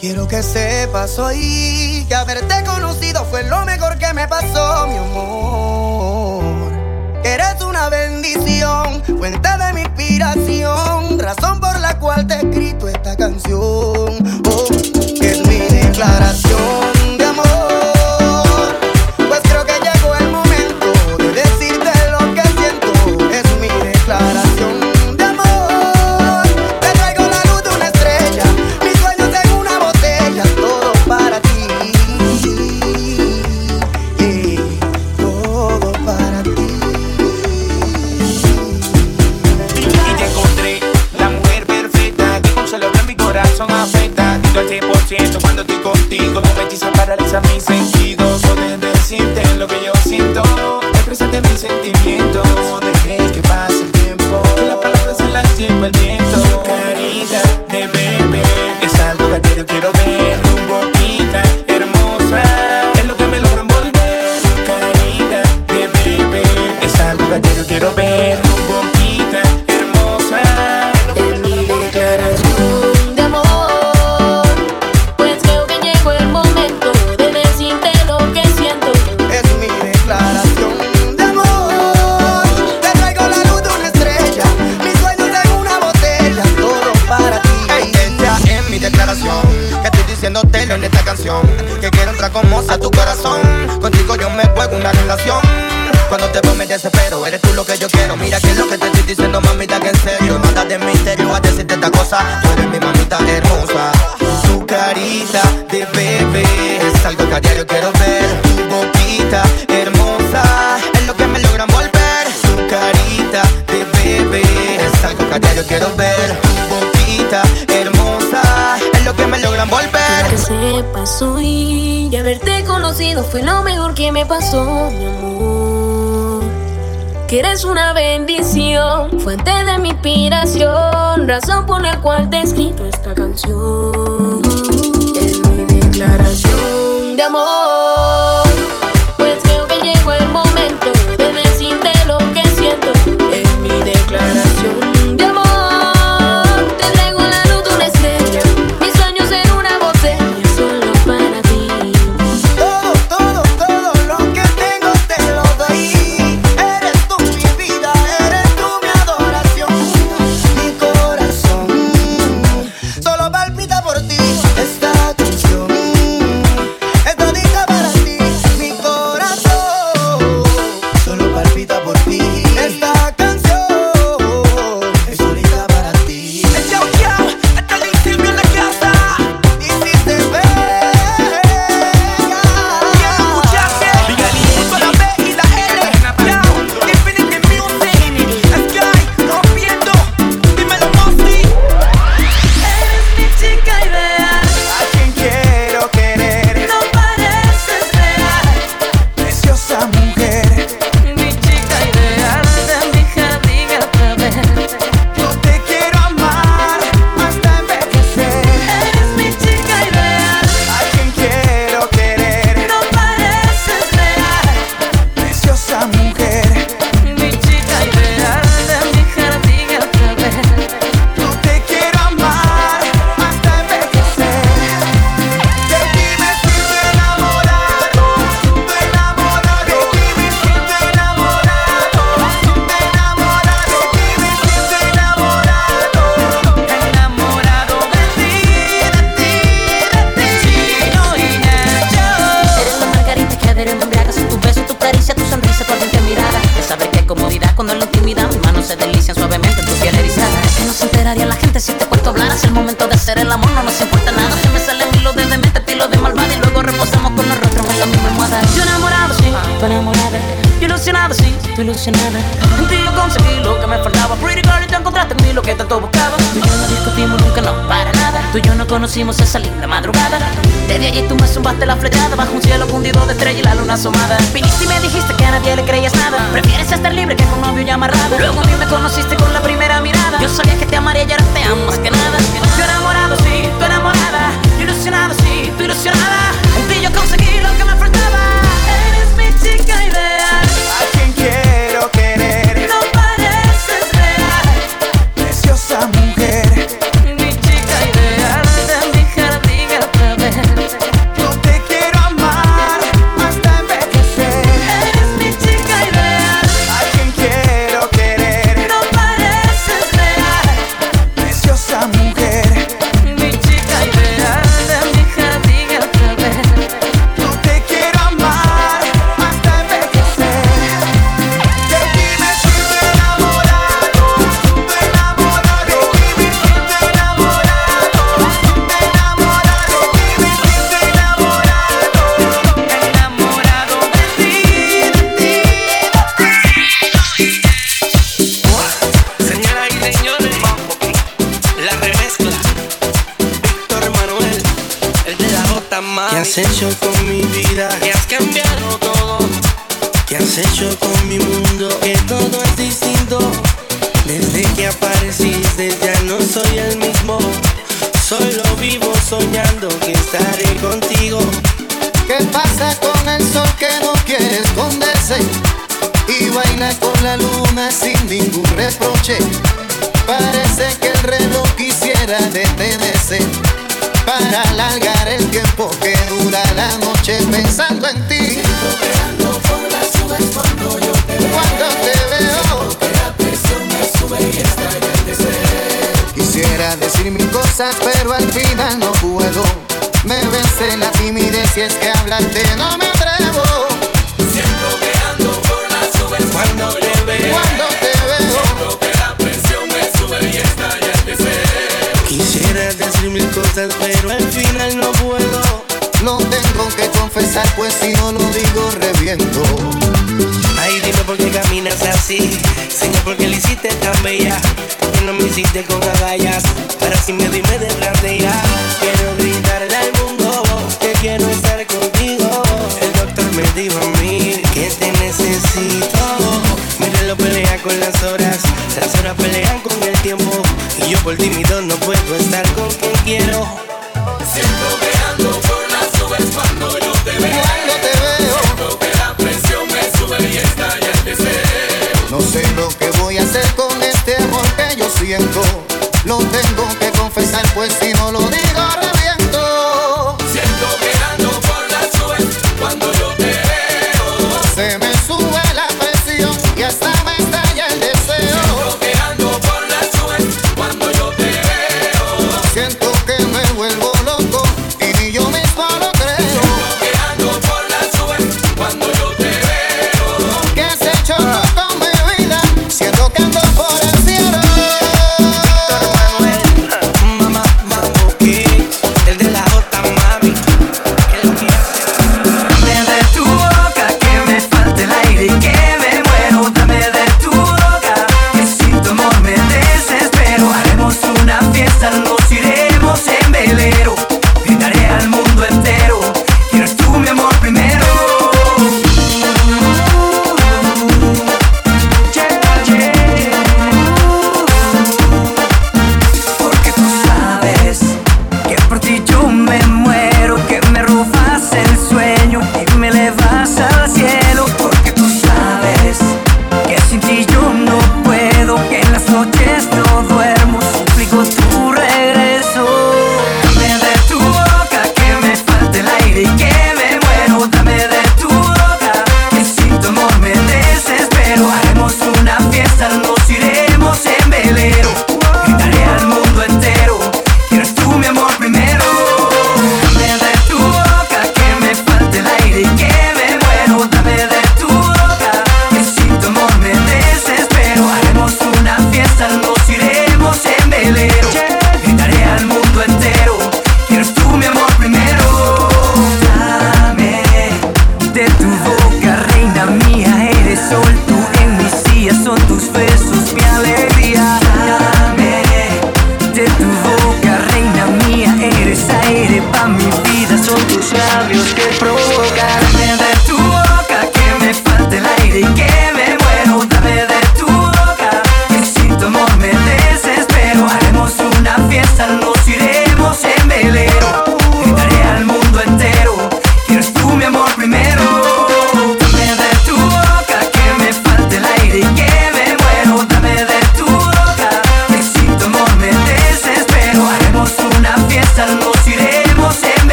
Quiero que sepas hoy que haberte conocido fue lo mejor que me pasó, mi amor. Eres una bendición, fuente de mi inspiración, razón por la cual te he escrito esta canción. Oh, que es mi declaración. ya yo quiero ver tu boquita hermosa. Es lo que me logran volver. Que sepas soy y haberte conocido fue lo mejor que me pasó, mi amor. Que eres una bendición, fuente de mi inspiración, razón por la cual te escrito esta canción. Es mi declaración. hice nada. Yo conseguí lo que me faltaba. Pretty girl, y te encontraste en mí lo que tanto buscaba. Tú y yo no discutimos nunca, no, para nada. Tú y yo no conocimos esa linda madrugada. Desde allí tú me zumbaste la flechada bajo un cielo fundido de estrella y la luna asomada. Viniste y me dijiste que a nadie le creías nada. Prefieres estar libre que con novio y amarrada. Luego a mí me conociste con la primera mirada. Yo sabía que te amaría y ahora te amo más que nada. Yo enamorado, sí, tú enamorada. Ilusionado, has hecho con mi vida? ¿Qué has cambiado todo? ¿Qué has hecho con mi mundo? Que todo es distinto. Desde que apareciste ya no soy el mismo. Solo vivo soñando que estaré contigo. ¿Qué pasa con el sol que no quiere esconderse? Y baila con la luna sin ningún reproche. Parece que el reloj quisiera detenerse para alargar el tiempo que dura la noche pensando en ti. Cuando te veo, quisiera decir mil cosas, pero al final no puedo. Me vence la timidez y es que hablarte no me atrevo. Siento que ando por las nubes cuando te veo. Cuando te veo, Siento que la presión me sube y estalla el deseo. Quisiera decir mil cosas, pero al final no puedo. lo tengo que confesar, pues si no lo digo reviento. Ay, dime por qué caminas así. Señor, por qué lo hiciste tan bella. ¿Por qué no me hiciste con agallas? Ahora sí me dime detrás de ella. Quiero gritarle al mundo que quiero estar contigo. El doctor me dijo a mí que te necesito. Mi reloj pelea con las horas, las horas pelean con tiempo. Y yo por tímido no puedo estar con quien quiero. Siento que ando por las nubes cuando yo te veo. Cuando te veo, Siento que la presión me sube y estalla el deseo. no sé lo que voy a hacer con este amor que yo siento. Lo tengo que confesar, pues si no lo digo reviento.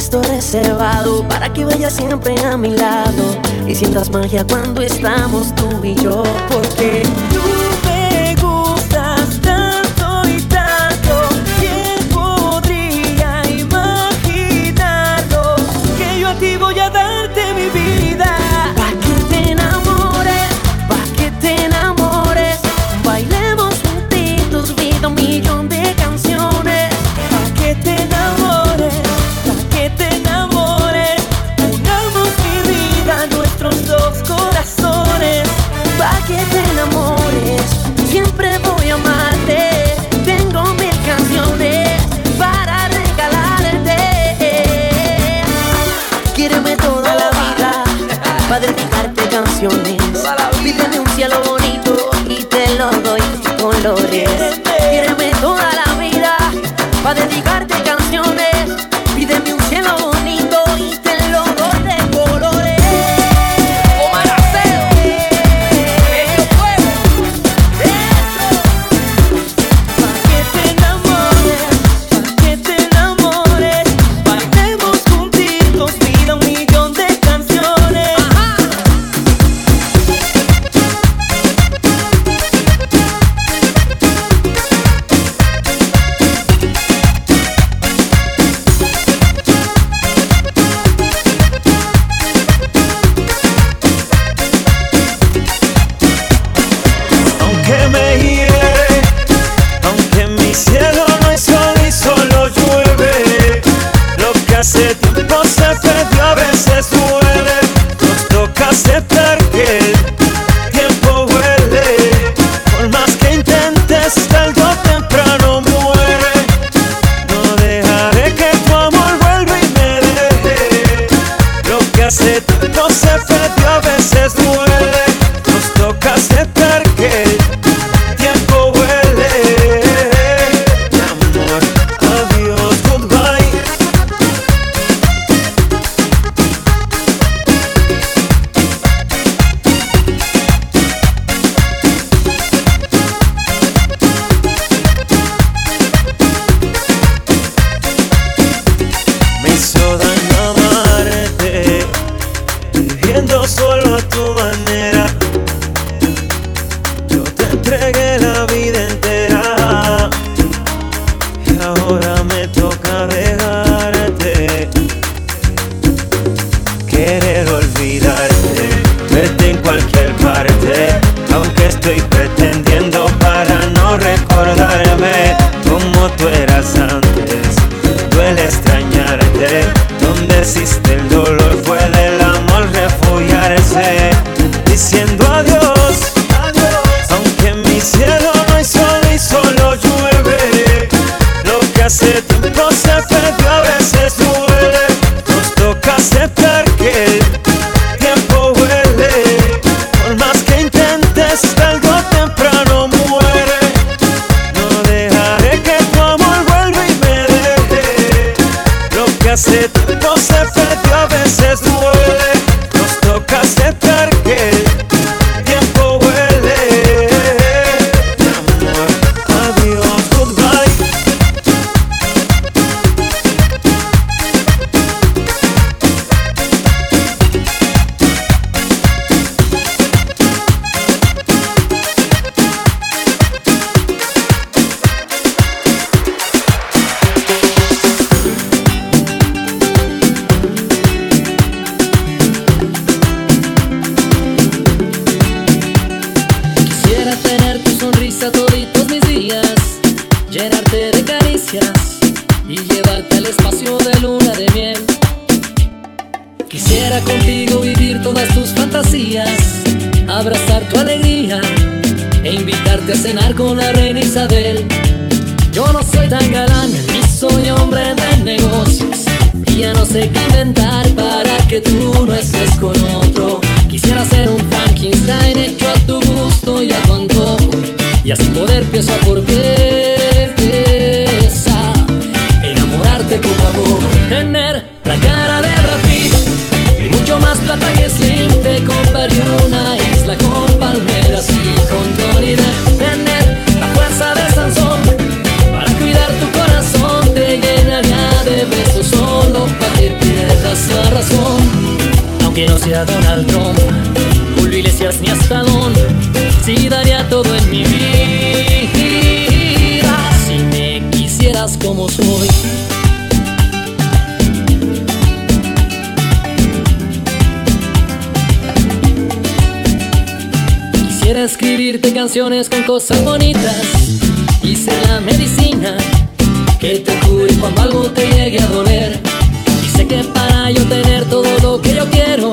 puesto reservado para que vayas siempre a mi lado y sientas magia cuando estamos tú y yo, porque tú dedicar todas tus fantasías, abrazar tu alegría e invitarte a cenar con la reina Isabel. Yo no soy tan galán, ni soy hombre de negocios. Y ya no sé qué inventar para que tú no estés con otro. Quisiera ser un Frankenstein hecho a tu gusto y a tu antojo. Y así poder pieza por pieza No sea Donald Trump, Julio Iglesias ni Stallone, sí daría todo en mi vida si me quisieras como soy. Quisiera escribirte canciones con cosas bonitas y la medicina que te cure cuando algo te llegue a doler. Y que para yo tener todo lo que yo quiero,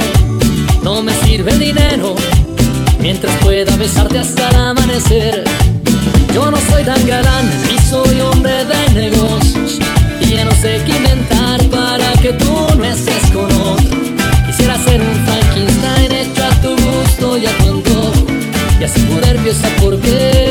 sirve el dinero. Mientras pueda besarte hasta el amanecer. Yo no soy tan galán, ni soy hombre de negocios. Y ya no sé qué inventar para que tú no estés con otro. Quisiera ser un Frankenstein hecho a tu gusto y a tu antojo. Y así poder pieza por pieza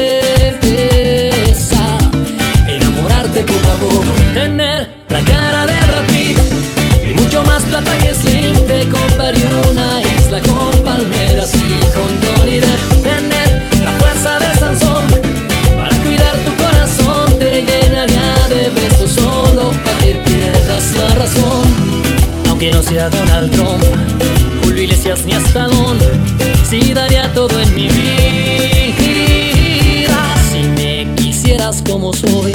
sea Donald Trump, Julio Iglesias ni Stallone, sí daría todo en mi vida si me quisieras como soy.